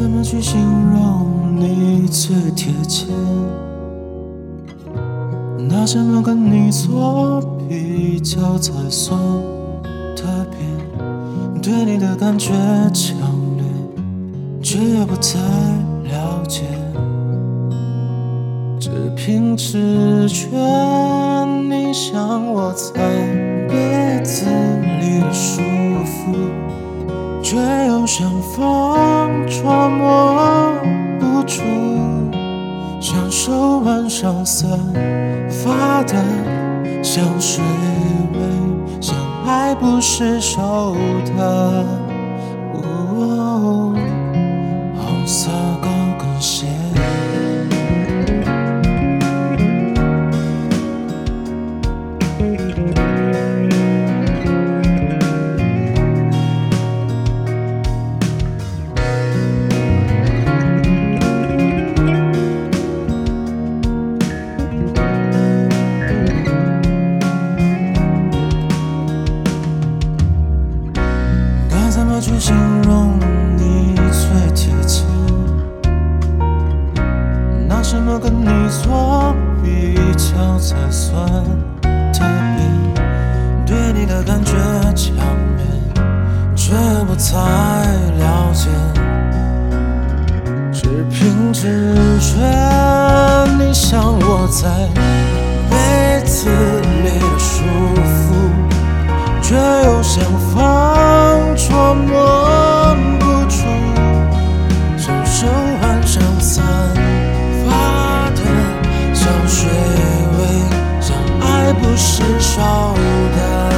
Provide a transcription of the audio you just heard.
怎么去形容你最贴切？拿什么跟你做比较才算特别？对你的感觉强烈，却又不太了解。只凭直觉，你像我在被子里的舒服，却又像风捉摸不住。像手腕上散发的香水味，像爱不释手的容你最贴切？拿什么跟你做比较才算特别？对你的感觉强烈，却不太了解。只凭直觉，你像我在爱不释手的。